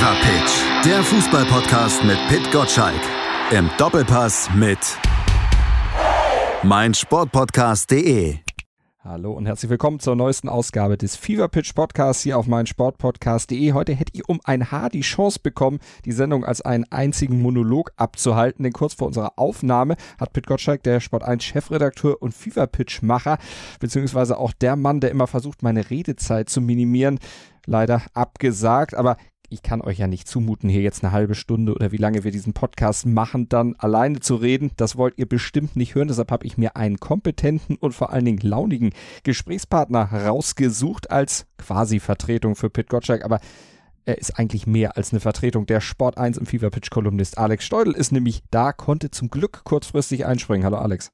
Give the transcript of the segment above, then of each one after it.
Fever Pitch, der Fußballpodcast mit Pit Gottschalk. Im Doppelpass mit meinsportpodcast.de. Hallo und herzlich willkommen zur neuesten Ausgabe des Fever Pitch Podcasts hier auf meinsportpodcast.de. Heute hätte ich um ein Haar die Chance bekommen, die Sendung als einen einzigen Monolog abzuhalten, denn kurz vor unserer Aufnahme hat Pit Gottschalk, der Sport 1 Chefredakteur und Fever Pitch Macher, beziehungsweise auch der Mann, der immer versucht, meine Redezeit zu minimieren, leider abgesagt. Aber ich kann euch ja nicht zumuten, hier jetzt eine halbe Stunde oder wie lange wir diesen Podcast machen, dann alleine zu reden. Das wollt ihr bestimmt nicht hören. Deshalb habe ich mir einen kompetenten und vor allen Dingen launigen Gesprächspartner rausgesucht als quasi Vertretung für Pit Gottschalk. Aber er ist eigentlich mehr als eine Vertretung. Der Sport 1 im Fever Pitch Kolumnist Alex Steudel ist nämlich da, konnte zum Glück kurzfristig einspringen. Hallo Alex.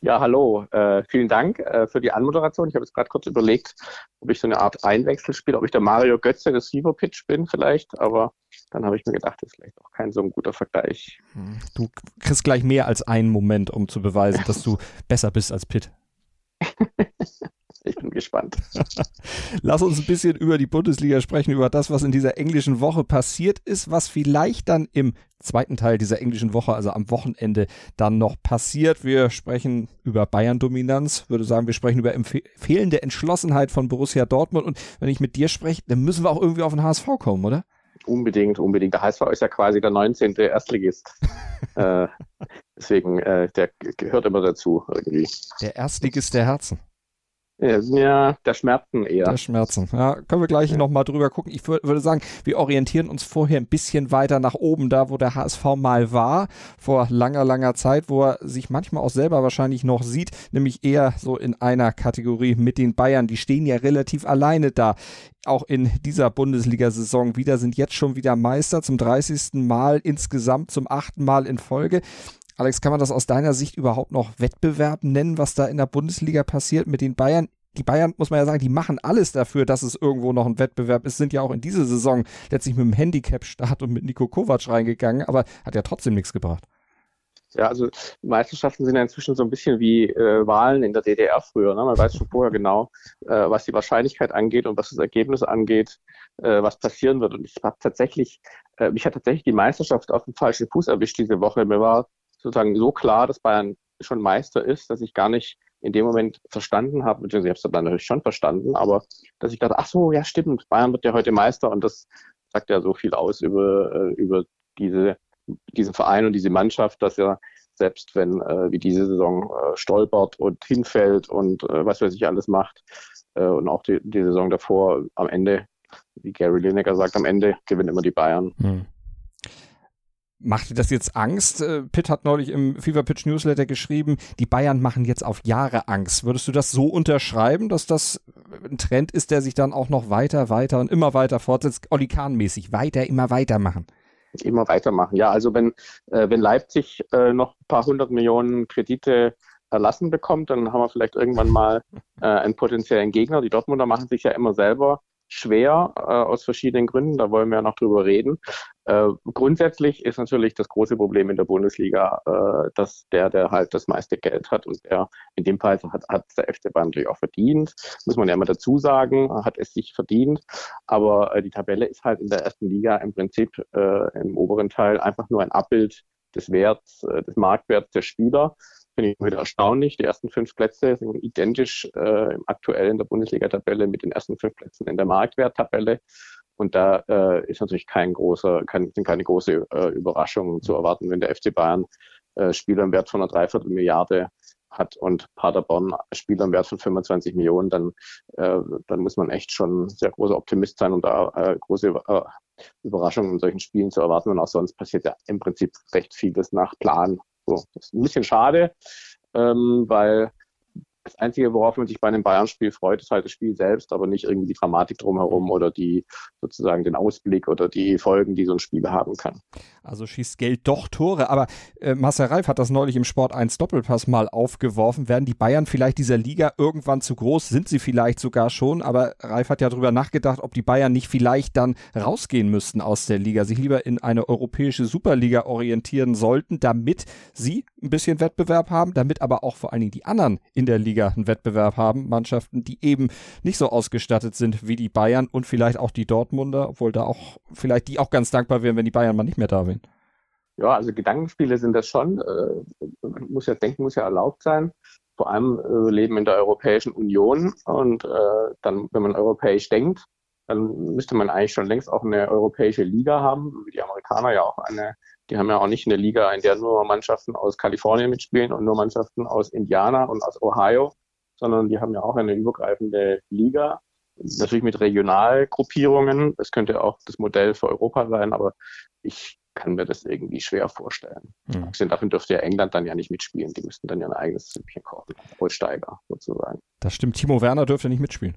Ja, hallo. Äh, vielen Dank äh, für die Anmoderation. Ich habe jetzt gerade kurz überlegt, ob ich so eine Art Einwechsel spiele, ob ich der Mario Götze des Fever Pitch bin vielleicht, aber dann habe ich mir gedacht, das ist vielleicht auch kein so ein guter Vergleich. Hm, du kriegst gleich mehr als einen Moment, um zu beweisen, dass du besser bist als Pitt. Gespannt. Lass uns ein bisschen über die Bundesliga sprechen, über das, was in dieser englischen Woche passiert ist, was vielleicht dann im zweiten Teil dieser englischen Woche, also am Wochenende, dann noch passiert. Wir sprechen über Bayern-Dominanz, würde sagen, wir sprechen über fehlende Entschlossenheit von Borussia Dortmund. Und wenn ich mit dir spreche, dann müssen wir auch irgendwie auf den HSV kommen, oder? Unbedingt, unbedingt. Der HSV ist ja quasi der 19. Erstligist. äh, deswegen, äh, der gehört immer dazu irgendwie. Der Erstligist der Herzen. Ja, der Schmerzen eher. Der Schmerzen. Ja, können wir gleich ja. nochmal drüber gucken. Ich würde sagen, wir orientieren uns vorher ein bisschen weiter nach oben, da wo der HSV mal war, vor langer, langer Zeit, wo er sich manchmal auch selber wahrscheinlich noch sieht, nämlich eher so in einer Kategorie mit den Bayern. Die stehen ja relativ alleine da. Auch in dieser Bundesliga-Saison wieder sind jetzt schon wieder Meister zum 30. Mal insgesamt zum achten Mal in Folge. Alex, kann man das aus deiner Sicht überhaupt noch Wettbewerb nennen, was da in der Bundesliga passiert mit den Bayern? Die Bayern, muss man ja sagen, die machen alles dafür, dass es irgendwo noch ein Wettbewerb ist, sind ja auch in diese Saison letztlich mit dem Handicap-Start und mit Nico Kovac reingegangen, aber hat ja trotzdem nichts gebracht. Ja, also Meisterschaften sind ja inzwischen so ein bisschen wie äh, Wahlen in der DDR früher. Ne? Man weiß schon vorher genau, äh, was die Wahrscheinlichkeit angeht und was das Ergebnis angeht, äh, was passieren wird. Und ich habe tatsächlich, äh, mich hat tatsächlich die Meisterschaft auf den falschen Fuß erwischt diese Woche. Mir war sozusagen so klar, dass Bayern schon Meister ist, dass ich gar nicht in dem Moment verstanden habe, beziehungsweise ich habe es dann natürlich schon verstanden, aber dass ich dachte, ach so, ja stimmt, Bayern wird ja heute Meister und das sagt ja so viel aus über, äh, über diese, diesen Verein und diese Mannschaft, dass er selbst wenn äh, wie diese Saison äh, stolpert und hinfällt und äh, was weiß ich alles macht äh, und auch die, die Saison davor am Ende, wie Gary Lineker sagt, am Ende gewinnen immer die Bayern. Hm. Macht dir das jetzt Angst? Äh, Pitt hat neulich im Fever Pitch Newsletter geschrieben, die Bayern machen jetzt auf Jahre Angst. Würdest du das so unterschreiben, dass das ein Trend ist, der sich dann auch noch weiter, weiter und immer weiter fortsetzt? Olli Kahn-mäßig, weiter, immer weitermachen. Immer weitermachen, ja. Also wenn, äh, wenn Leipzig äh, noch ein paar hundert Millionen Kredite erlassen bekommt, dann haben wir vielleicht irgendwann mal äh, einen potenziellen Gegner. Die Dortmunder machen sich ja immer selber schwer äh, aus verschiedenen Gründen. Da wollen wir ja noch drüber reden. Äh, grundsätzlich ist natürlich das große Problem in der Bundesliga, äh, dass der, der halt das meiste Geld hat und der in dem Fall hat, hat der FC Bayern natürlich auch verdient, muss man ja immer dazu sagen, hat es sich verdient. Aber äh, die Tabelle ist halt in der ersten Liga im Prinzip äh, im oberen Teil einfach nur ein Abbild des Werts, äh, des Marktwerts der Spieler finde ich wieder erstaunlich. Die ersten fünf Plätze sind identisch äh, aktuell in der Bundesliga-Tabelle mit den ersten fünf Plätzen in der Marktwert-Tabelle. Und da äh, ist natürlich kein großer, kein, sind keine große äh, Überraschungen zu erwarten, wenn der FC Bayern äh, Spieler im Wert von einer Dreiviertel Milliarde hat und Paderborn Spieler im Wert von 25 Millionen, dann, äh, dann muss man echt schon sehr großer Optimist sein und da äh, große äh, Überraschungen in solchen Spielen zu erwarten. Und auch sonst passiert ja im Prinzip recht vieles nach Plan so, das ist ein bisschen schade, ähm, weil das Einzige, worauf man sich bei einem Bayern-Spiel freut, ist halt das Spiel selbst, aber nicht irgendwie die Dramatik drumherum oder die sozusagen den Ausblick oder die Folgen, die so ein Spiel haben kann. Also schießt Geld doch Tore. Aber äh, Marcel Reif hat das neulich im Sport 1 Doppelpass mal aufgeworfen. Werden die Bayern vielleicht dieser Liga irgendwann zu groß? Sind sie vielleicht sogar schon? Aber Reif hat ja darüber nachgedacht, ob die Bayern nicht vielleicht dann rausgehen müssten aus der Liga, sich lieber in eine europäische Superliga orientieren sollten, damit sie ein bisschen Wettbewerb haben, damit aber auch vor allen Dingen die anderen in der Liga einen Wettbewerb haben. Mannschaften, die eben nicht so ausgestattet sind wie die Bayern und vielleicht auch die Dortmunder, obwohl da auch vielleicht die auch ganz dankbar wären, wenn die Bayern mal nicht mehr da wären. Ja, also Gedankenspiele sind das schon. Äh, muss ja denken, muss ja erlaubt sein. Vor allem äh, leben in der Europäischen Union und äh, dann, wenn man europäisch denkt, dann müsste man eigentlich schon längst auch eine europäische Liga haben, wie die Amerikaner ja auch eine. Die haben ja auch nicht eine Liga, in der nur Mannschaften aus Kalifornien mitspielen und nur Mannschaften aus Indiana und aus Ohio, sondern die haben ja auch eine übergreifende Liga. Natürlich mit Regionalgruppierungen. Das könnte auch das Modell für Europa sein, aber ich kann mir das irgendwie schwer vorstellen. Mhm. Abgesehen davon dürfte ja England dann ja nicht mitspielen. Die müssten dann ja ein eigenes Süppchen kochen. Holsteiger sozusagen. Das stimmt. Timo Werner dürfte nicht mitspielen.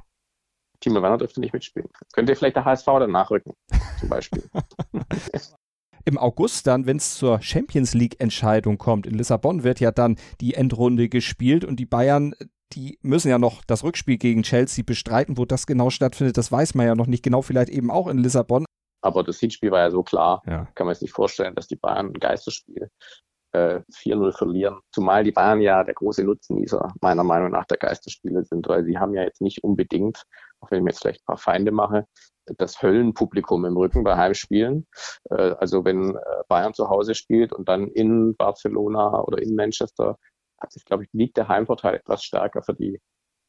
Timo Werner dürfte nicht mitspielen. Könnte vielleicht der HSV dann nachrücken, zum Beispiel. Im August dann, wenn es zur Champions League Entscheidung kommt, in Lissabon wird ja dann die Endrunde gespielt und die Bayern die müssen ja noch das Rückspiel gegen Chelsea bestreiten. Wo das genau stattfindet, das weiß man ja noch nicht genau. Vielleicht eben auch in Lissabon. Aber das Hinspiel war ja so klar. Ja. Kann man sich nicht vorstellen, dass die Bayern ein Geisterspiel äh, 4-0 verlieren. Zumal die Bayern ja der große Nutznießer meiner Meinung nach der Geisterspiele sind, weil sie haben ja jetzt nicht unbedingt, auch wenn ich mir jetzt vielleicht ein paar Feinde mache, das Höllenpublikum im Rücken bei Heimspielen. Äh, also wenn äh, Bayern zu Hause spielt und dann in Barcelona oder in Manchester, hat sich, glaube ich, liegt der Heimvorteil etwas stärker für die,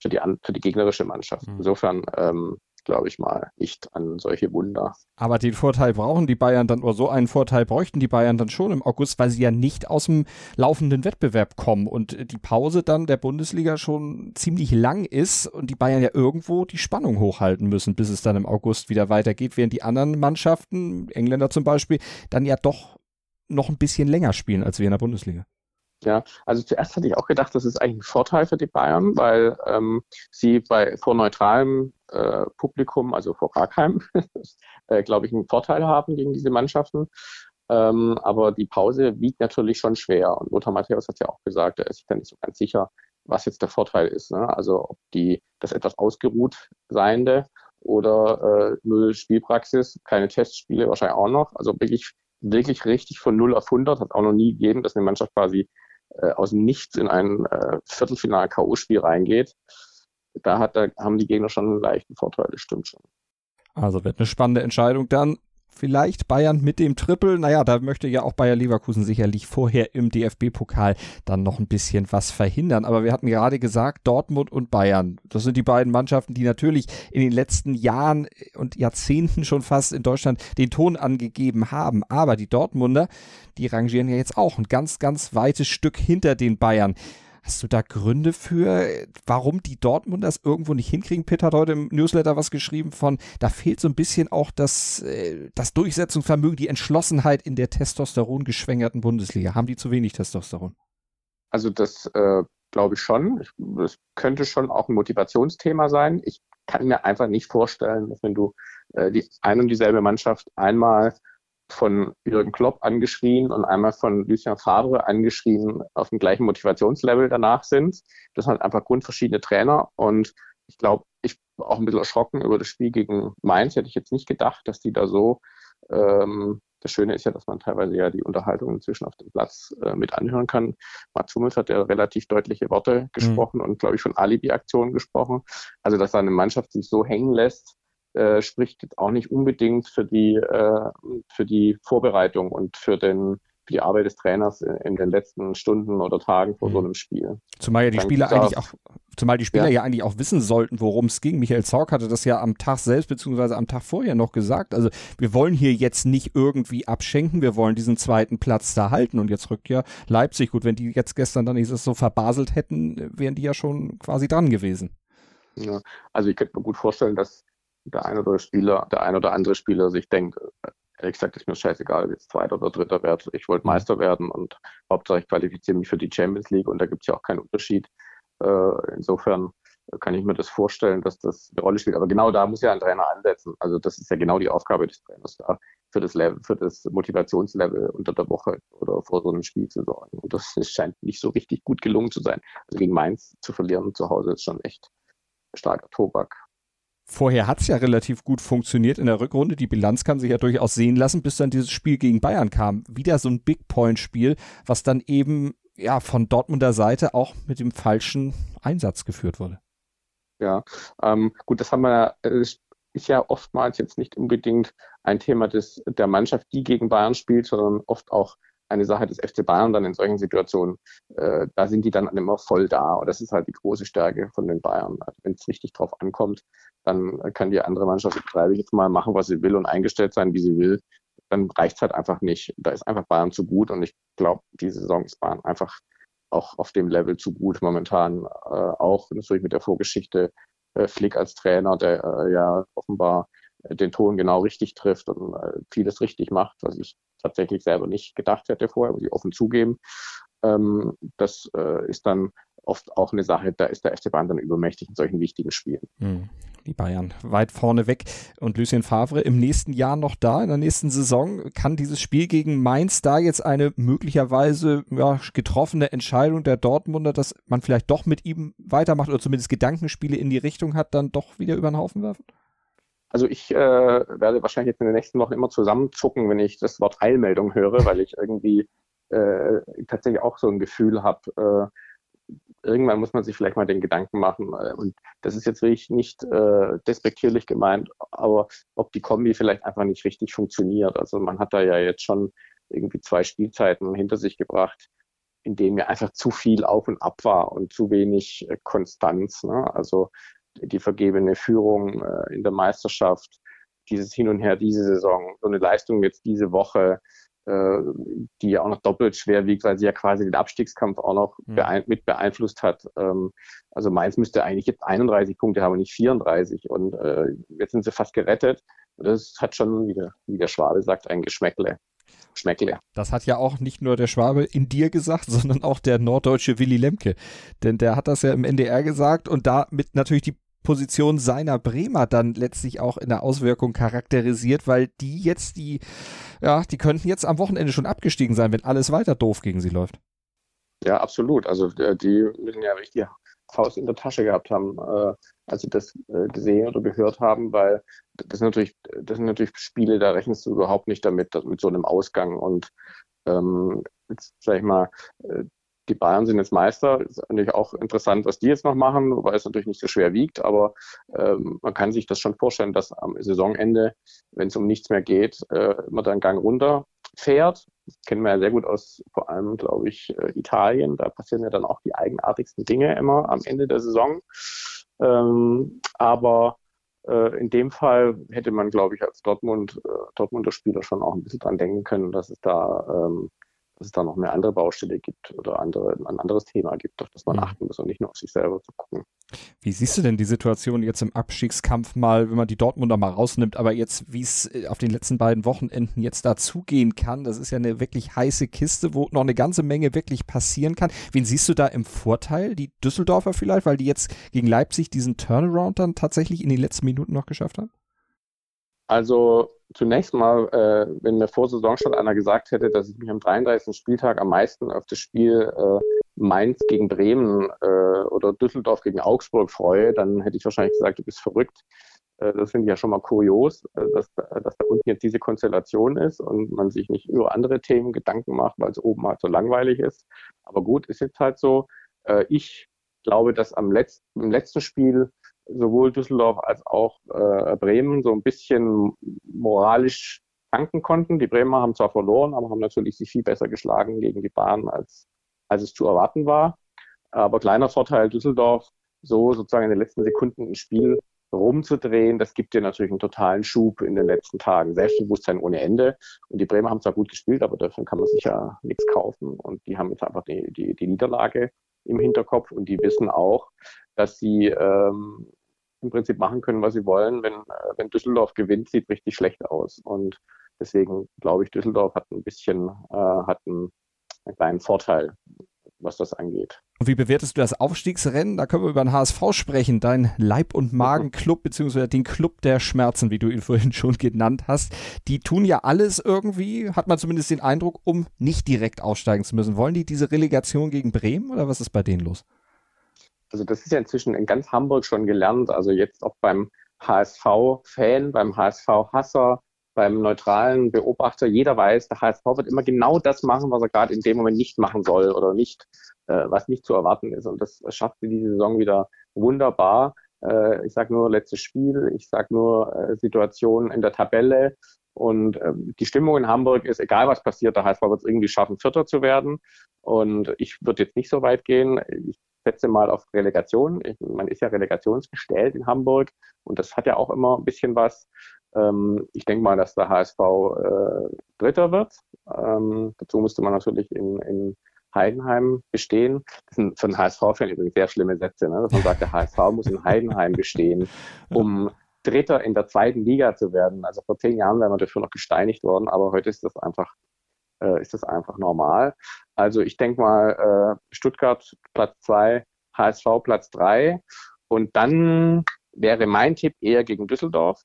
für die, für die gegnerische Mannschaft. Mhm. Insofern ähm, glaube ich mal, nicht an solche Wunder. Aber den Vorteil brauchen die Bayern dann, oder so einen Vorteil bräuchten die Bayern dann schon im August, weil sie ja nicht aus dem laufenden Wettbewerb kommen und die Pause dann der Bundesliga schon ziemlich lang ist und die Bayern ja irgendwo die Spannung hochhalten müssen, bis es dann im August wieder weitergeht, während die anderen Mannschaften, Engländer zum Beispiel, dann ja doch noch ein bisschen länger spielen als wir in der Bundesliga. Ja, also zuerst hatte ich auch gedacht, das ist eigentlich ein Vorteil für die Bayern, weil ähm, sie bei vor neutralem äh, Publikum, also vor gar keinem, äh, glaube ich, einen Vorteil haben gegen diese Mannschaften. Ähm, aber die Pause wiegt natürlich schon schwer. Und Lothar Matthäus hat ja auch gesagt, er ist sich da nicht so ganz sicher, was jetzt der Vorteil ist. Ne? Also ob die das etwas ausgeruht seiende oder äh, null Spielpraxis, keine Testspiele wahrscheinlich auch noch. Also wirklich wirklich richtig von 0 auf 100 hat auch noch nie gegeben, dass eine Mannschaft quasi äh, aus dem Nichts in ein äh, Viertelfinal-K.O.-Spiel reingeht. Da, hat, da haben die Gegner schon einen leichten Vorteil, das stimmt schon. Also wird eine spannende Entscheidung dann vielleicht Bayern mit dem Triple. Naja, da möchte ja auch Bayer Leverkusen sicherlich vorher im DFB-Pokal dann noch ein bisschen was verhindern. Aber wir hatten gerade gesagt, Dortmund und Bayern, das sind die beiden Mannschaften, die natürlich in den letzten Jahren und Jahrzehnten schon fast in Deutschland den Ton angegeben haben. Aber die Dortmunder, die rangieren ja jetzt auch ein ganz, ganz weites Stück hinter den Bayern. Hast du da Gründe für, warum die Dortmunders irgendwo nicht hinkriegen? Pitt hat heute im Newsletter was geschrieben von, da fehlt so ein bisschen auch das, äh, das Durchsetzungsvermögen, die Entschlossenheit in der Testosteron geschwängerten Bundesliga. Haben die zu wenig Testosteron? Also das äh, glaube ich schon. Das könnte schon auch ein Motivationsthema sein. Ich kann mir einfach nicht vorstellen, dass wenn du äh, die ein und dieselbe Mannschaft einmal von Jürgen Klopp angeschrien und einmal von Lucien Favre angeschrien auf dem gleichen Motivationslevel danach sind. Das sind halt einfach grundverschiedene Trainer und ich glaube, ich war auch ein bisschen erschrocken über das Spiel gegen Mainz. Hätte ich jetzt nicht gedacht, dass die da so, ähm, das Schöne ist ja, dass man teilweise ja die Unterhaltung inzwischen auf dem Platz äh, mit anhören kann. Mats Hummels hat ja relativ deutliche Worte gesprochen mhm. und, glaube ich, von Alibi-Aktionen gesprochen. Also, dass da eine Mannschaft sich so hängen lässt, äh, spricht jetzt auch nicht unbedingt für die, äh, für die Vorbereitung und für den für die Arbeit des Trainers in, in den letzten Stunden oder Tagen vor mhm. so einem Spiel. Zumal ja die Dann Spieler eigentlich auch, zumal die Spieler ja. ja eigentlich auch wissen sollten, worum es ging. Michael Zorc hatte das ja am Tag selbst beziehungsweise am Tag vorher noch gesagt. Also wir wollen hier jetzt nicht irgendwie abschenken, wir wollen diesen zweiten Platz da halten. Und jetzt rückt ja Leipzig. Gut, wenn die jetzt gestern dann nicht so verbaselt hätten, wären die ja schon quasi dran gewesen. Ja, also ich könnte mir gut vorstellen, dass der ein oder Spieler, der ein oder andere Spieler sich denkt, ehrlich gesagt ist mir scheißegal, ob jetzt zweiter oder dritter wird. Ich wollte mhm. Meister werden und Hauptsache ich qualifiziere mich für die Champions League und da gibt es ja auch keinen Unterschied. Äh, insofern kann ich mir das vorstellen, dass das eine Rolle spielt. Aber genau da muss ja ein Trainer ansetzen. Also das ist ja genau die Aufgabe des Trainers, da für das Level, für das Motivationslevel unter der Woche oder vor so einem Spiel zu sorgen. Und das scheint nicht so richtig gut gelungen zu sein. Also gegen Mainz zu verlieren zu Hause ist schon echt starker Tobak. Vorher hat es ja relativ gut funktioniert in der Rückrunde. Die Bilanz kann sich ja durchaus sehen lassen, bis dann dieses Spiel gegen Bayern kam. Wieder so ein Big Point-Spiel, was dann eben ja von Dortmunder Seite auch mit dem falschen Einsatz geführt wurde. Ja, ähm, gut, das haben wir, äh, ist ja oftmals jetzt nicht unbedingt ein Thema des, der Mannschaft, die gegen Bayern spielt, sondern oft auch eine Sache des FC Bayern dann in solchen Situationen. Äh, da sind die dann immer voll da. Und das ist halt die große Stärke von den Bayern. Also Wenn es richtig drauf ankommt, dann kann die andere Mannschaft, treibe ich jetzt mal, machen, was sie will und eingestellt sein, wie sie will. Dann reicht es halt einfach nicht. Da ist einfach Bayern zu gut. Und ich glaube, diese Saison ist Bayern einfach auch auf dem Level zu gut momentan. Äh, auch natürlich mit der Vorgeschichte äh, Flick als Trainer, der äh, ja offenbar den Ton genau richtig trifft und äh, vieles richtig macht, was ich tatsächlich selber nicht gedacht hätte vorher, muss ich offen zugeben. Ähm, das äh, ist dann oft auch eine Sache, da ist der FC Bayern dann übermächtig in solchen wichtigen Spielen. Hm, die Bayern weit vorne weg und Lucien Favre im nächsten Jahr noch da, in der nächsten Saison. Kann dieses Spiel gegen Mainz da jetzt eine möglicherweise ja, getroffene Entscheidung der Dortmunder, dass man vielleicht doch mit ihm weitermacht oder zumindest Gedankenspiele in die Richtung hat, dann doch wieder über den Haufen werfen? Also ich äh, werde wahrscheinlich jetzt in den nächsten Wochen immer zusammenzucken, wenn ich das Wort Eilmeldung höre, weil ich irgendwie äh, tatsächlich auch so ein Gefühl habe, äh, irgendwann muss man sich vielleicht mal den Gedanken machen, äh, und das ist jetzt wirklich nicht äh, despektierlich gemeint, aber ob die Kombi vielleicht einfach nicht richtig funktioniert. Also man hat da ja jetzt schon irgendwie zwei Spielzeiten hinter sich gebracht, in denen ja einfach zu viel auf und ab war und zu wenig äh, Konstanz. Ne? Also die vergebene Führung äh, in der Meisterschaft, dieses Hin und Her diese Saison, so eine Leistung jetzt diese Woche, äh, die ja auch noch doppelt schwer wiegt, weil sie ja quasi den Abstiegskampf auch noch mhm. beein mit beeinflusst hat. Ähm, also Mainz müsste eigentlich jetzt 31 Punkte haben, nicht 34 und äh, jetzt sind sie fast gerettet. Das hat schon, wie der, wie der Schwabe sagt, ein Geschmäckle. Schmeckle. Das hat ja auch nicht nur der Schwabe in dir gesagt, sondern auch der norddeutsche Willy Lemke. Denn der hat das ja im NDR gesagt und damit natürlich die Position seiner Bremer dann letztlich auch in der Auswirkung charakterisiert, weil die jetzt die, ja, die könnten jetzt am Wochenende schon abgestiegen sein, wenn alles weiter doof gegen sie läuft. Ja, absolut. Also äh, die müssen ja richtig Faust in der Tasche gehabt haben, äh, als sie das äh, gesehen oder gehört haben, weil das sind natürlich, das sind natürlich Spiele, da rechnest du überhaupt nicht damit, mit so einem Ausgang. Und ähm, jetzt sag ich mal, äh, die Bayern sind jetzt Meister. Ist natürlich auch interessant, was die jetzt noch machen, weil es natürlich nicht so schwer wiegt. Aber ähm, man kann sich das schon vorstellen, dass am Saisonende, wenn es um nichts mehr geht, äh, man dann Gang runter fährt. Das kennen wir ja sehr gut aus, vor allem, glaube ich, äh, Italien. Da passieren ja dann auch die eigenartigsten Dinge immer am Ende der Saison. Ähm, aber äh, in dem Fall hätte man, glaube ich, als Dortmund, äh, Dortmunder Spieler schon auch ein bisschen dran denken können, dass es da ähm, dass es da noch eine andere Baustelle gibt oder andere, ein anderes Thema gibt, auf das man mhm. achten muss und nicht nur auf sich selber zu gucken. Wie siehst du denn die Situation jetzt im Abstiegskampf mal, wenn man die Dortmunder mal rausnimmt, aber jetzt, wie es äh, auf den letzten beiden Wochenenden jetzt dazugehen kann, das ist ja eine wirklich heiße Kiste, wo noch eine ganze Menge wirklich passieren kann. Wen siehst du da im Vorteil? Die Düsseldorfer vielleicht, weil die jetzt gegen Leipzig diesen Turnaround dann tatsächlich in den letzten Minuten noch geschafft haben? Also zunächst mal, äh, wenn mir vor Saisonstart einer gesagt hätte, dass ich mich am 33. Spieltag am meisten auf das Spiel äh, Mainz gegen Bremen äh, oder Düsseldorf gegen Augsburg freue, dann hätte ich wahrscheinlich gesagt, du bist verrückt. Äh, das finde ich ja schon mal kurios, äh, dass, dass da unten jetzt diese Konstellation ist und man sich nicht über andere Themen Gedanken macht, weil es oben halt so langweilig ist. Aber gut, ist jetzt halt so. Äh, ich glaube, dass am letzten, im letzten Spiel sowohl Düsseldorf als auch äh, Bremen so ein bisschen moralisch tanken konnten. Die Bremer haben zwar verloren, aber haben natürlich sich viel besser geschlagen gegen die Bahn, als, als es zu erwarten war. Aber kleiner Vorteil Düsseldorf, so sozusagen in den letzten Sekunden ein Spiel rumzudrehen, das gibt dir natürlich einen totalen Schub in den letzten Tagen. Selbstbewusstsein ohne Ende. Und die Bremer haben zwar gut gespielt, aber davon kann man sich ja nichts kaufen. Und die haben jetzt einfach die, die, die Niederlage im Hinterkopf und die wissen auch, dass sie ähm, im Prinzip machen können, was sie wollen. Wenn, äh, wenn Düsseldorf gewinnt, sieht richtig schlecht aus. Und deswegen glaube ich, Düsseldorf hat ein bisschen, äh, hat einen, einen kleinen Vorteil was das angeht. Und wie bewertest du das Aufstiegsrennen? Da können wir über den HSV sprechen, dein Leib- und Magenclub, beziehungsweise den Club der Schmerzen, wie du ihn vorhin schon genannt hast. Die tun ja alles irgendwie, hat man zumindest den Eindruck, um nicht direkt aussteigen zu müssen. Wollen die diese Relegation gegen Bremen oder was ist bei denen los? Also das ist ja inzwischen in ganz Hamburg schon gelernt, also jetzt auch beim HSV-Fan, beim HSV-Hasser, beim neutralen Beobachter. Jeder weiß, der HSV wird immer genau das machen, was er gerade in dem Moment nicht machen soll oder nicht, äh, was nicht zu erwarten ist. Und das schafft sie diese Saison wieder wunderbar. Äh, ich sage nur letztes Spiel, ich sage nur äh, Situation in der Tabelle. Und äh, die Stimmung in Hamburg ist, egal was passiert, der HSV wird es irgendwie schaffen, Vierter zu werden. Und ich würde jetzt nicht so weit gehen. Ich setze mal auf Relegation. Ich, man ist ja relegationsgestellt in Hamburg und das hat ja auch immer ein bisschen was. Ähm, ich denke mal, dass der HSV äh, Dritter wird. Ähm, dazu müsste man natürlich in, in Heidenheim bestehen. Das sind für einen HSV-Fan übrigens sehr schlimme Sätze, ne? dass man sagt, der HSV muss in Heidenheim bestehen, um Dritter in der zweiten Liga zu werden. Also vor zehn Jahren wären wir dafür noch gesteinigt worden, aber heute ist das einfach, äh, ist das einfach normal. Also ich denke mal, äh, Stuttgart Platz zwei, HSV Platz drei und dann wäre mein Tipp eher gegen Düsseldorf.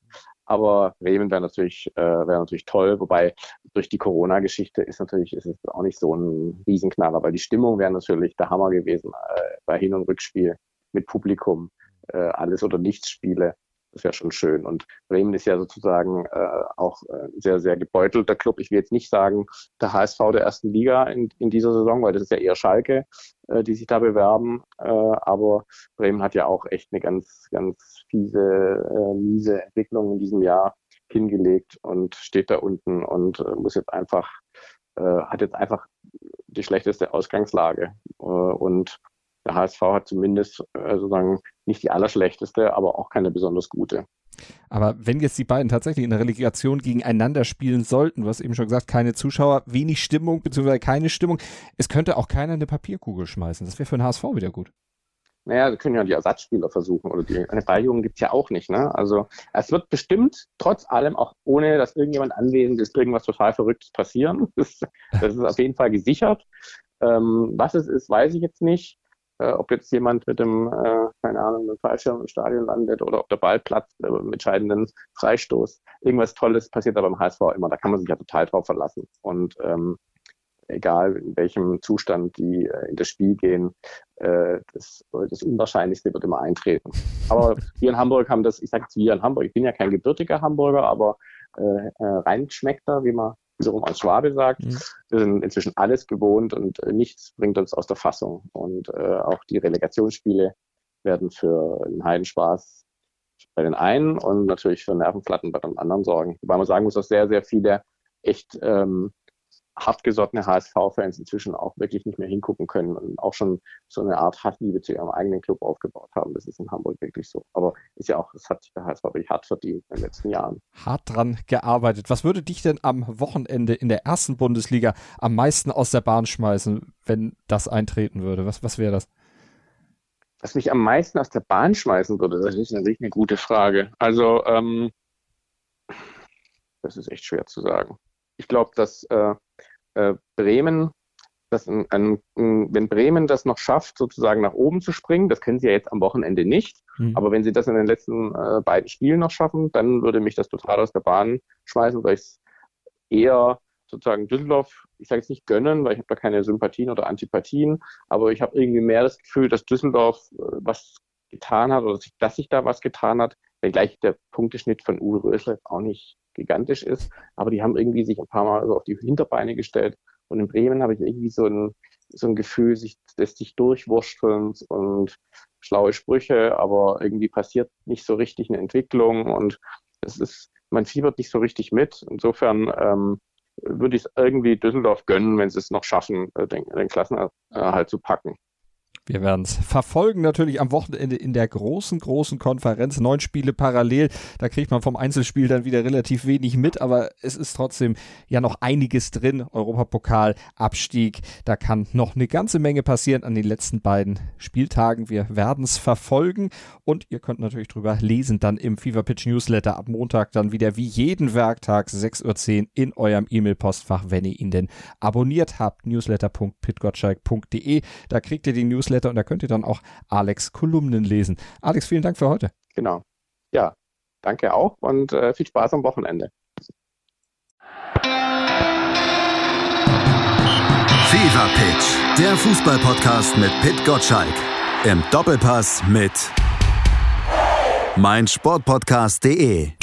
Aber Bremen wäre natürlich, äh, wäre natürlich toll, wobei durch die Corona-Geschichte ist natürlich, ist es auch nicht so ein Riesenknaller, weil die Stimmung wäre natürlich der Hammer gewesen äh, bei Hin- und Rückspiel mit Publikum, äh, alles oder nichts Spiele. Das wäre schon schön. Und Bremen ist ja sozusagen äh, auch äh, sehr, sehr gebeutelter Club. Ich will jetzt nicht sagen, der HSV der ersten Liga in, in dieser Saison, weil das ist ja eher Schalke, äh, die sich da bewerben. Äh, aber Bremen hat ja auch echt eine ganz, ganz fiese, äh, miese Entwicklung in diesem Jahr hingelegt und steht da unten und äh, muss jetzt einfach, äh, hat jetzt einfach die schlechteste Ausgangslage. Äh, und der HSV hat zumindest äh, sozusagen nicht die allerschlechteste, aber auch keine besonders gute. Aber wenn jetzt die beiden tatsächlich in der Relegation gegeneinander spielen sollten, du hast eben schon gesagt, keine Zuschauer, wenig Stimmung, beziehungsweise keine Stimmung, es könnte auch keiner eine Papierkugel schmeißen. Das wäre für den HSV wieder gut. Naja, wir können ja die Ersatzspieler versuchen oder die eine Beihung gibt's ja auch nicht. Ne? Also es wird bestimmt trotz allem, auch ohne dass irgendjemand anwesend ist, irgendwas total Verrücktes passieren. Das, das ist auf jeden Fall gesichert. Ähm, was es ist, weiß ich jetzt nicht äh, ob jetzt jemand mit dem, äh, keine Ahnung, mit dem Fallschirm im Stadion landet oder ob der Ball platzt äh, mit entscheidenden Freistoß. Irgendwas Tolles passiert da beim HSV immer. Da kann man sich ja total drauf verlassen. Und ähm, egal in welchem Zustand die äh, in das Spiel gehen, äh, das, das Unwahrscheinlichste wird immer eintreten. Aber wir in Hamburg haben das, ich sage jetzt wir in Hamburg, ich bin ja kein gebürtiger Hamburger, aber äh, äh, reinschmeckter, wie man wiederum als Schwabe sagt. Mhm. Wir sind inzwischen alles gewohnt und äh, nichts bringt uns aus der Fassung. Und äh, auch die Relegationsspiele werden für einen Heidenspaß bei den einen und natürlich für Nervenplatten bei den anderen sorgen. Wobei man sagen muss, dass sehr, sehr viele echt ähm, hartgesottene HSV-Fans inzwischen auch wirklich nicht mehr hingucken können und auch schon so eine Art Hassliebe zu ihrem eigenen Club aufgebaut haben. Das ist in Hamburg wirklich so. Aber ist ja auch, das hat sich der HSV wirklich hart verdient in den letzten Jahren. Hart dran gearbeitet. Was würde dich denn am Wochenende in der ersten Bundesliga am meisten aus der Bahn schmeißen, wenn das eintreten würde? Was, was wäre das? Was mich am meisten aus der Bahn schmeißen würde, das ist natürlich eine gute Frage. Also, ähm, das ist echt schwer zu sagen. Ich glaube, dass äh, äh, Bremen, das ein, ein, wenn Bremen das noch schafft, sozusagen nach oben zu springen, das können sie ja jetzt am Wochenende nicht, mhm. aber wenn sie das in den letzten äh, beiden Spielen noch schaffen, dann würde mich das total aus der Bahn schmeißen, weil ich es eher sozusagen Düsseldorf, ich sage jetzt nicht gönnen, weil ich habe da keine Sympathien oder Antipathien, aber ich habe irgendwie mehr das Gefühl, dass Düsseldorf äh, was getan hat oder dass sich da was getan hat, wenngleich der Punkteschnitt von Uwe Rösler auch nicht gigantisch ist. Aber die haben irgendwie sich ein paar Mal so auf die Hinterbeine gestellt. Und in Bremen habe ich irgendwie so ein, so ein Gefühl, sich, des sich durchwurstelns und schlaue Sprüche, aber irgendwie passiert nicht so richtig eine Entwicklung und es ist, man fiebert nicht so richtig mit. Insofern ähm, würde ich es irgendwie Düsseldorf gönnen, wenn sie es noch schaffen, äh, den, den Klassenerhalt zu packen. Wir werden es verfolgen natürlich am Wochenende in der großen, großen Konferenz. Neun Spiele parallel. Da kriegt man vom Einzelspiel dann wieder relativ wenig mit, aber es ist trotzdem ja noch einiges drin. Europapokal, Abstieg. Da kann noch eine ganze Menge passieren an den letzten beiden Spieltagen. Wir werden es verfolgen und ihr könnt natürlich drüber lesen dann im Fever Pitch Newsletter ab Montag dann wieder wie jeden Werktag 6.10 Uhr in eurem E-Mail-Postfach, wenn ihr ihn denn abonniert habt. newsletter.pitgottschalk.de. Da kriegt ihr die Newsletter Newsletter und da könnt ihr dann auch Alex Kolumnen lesen. Alex, vielen Dank für heute. Genau. Ja, danke auch und äh, viel Spaß am Wochenende. Fever Pitch, der Fußballpodcast mit Pit Gottschalk. Im Doppelpass mit meinsportpodcast.de.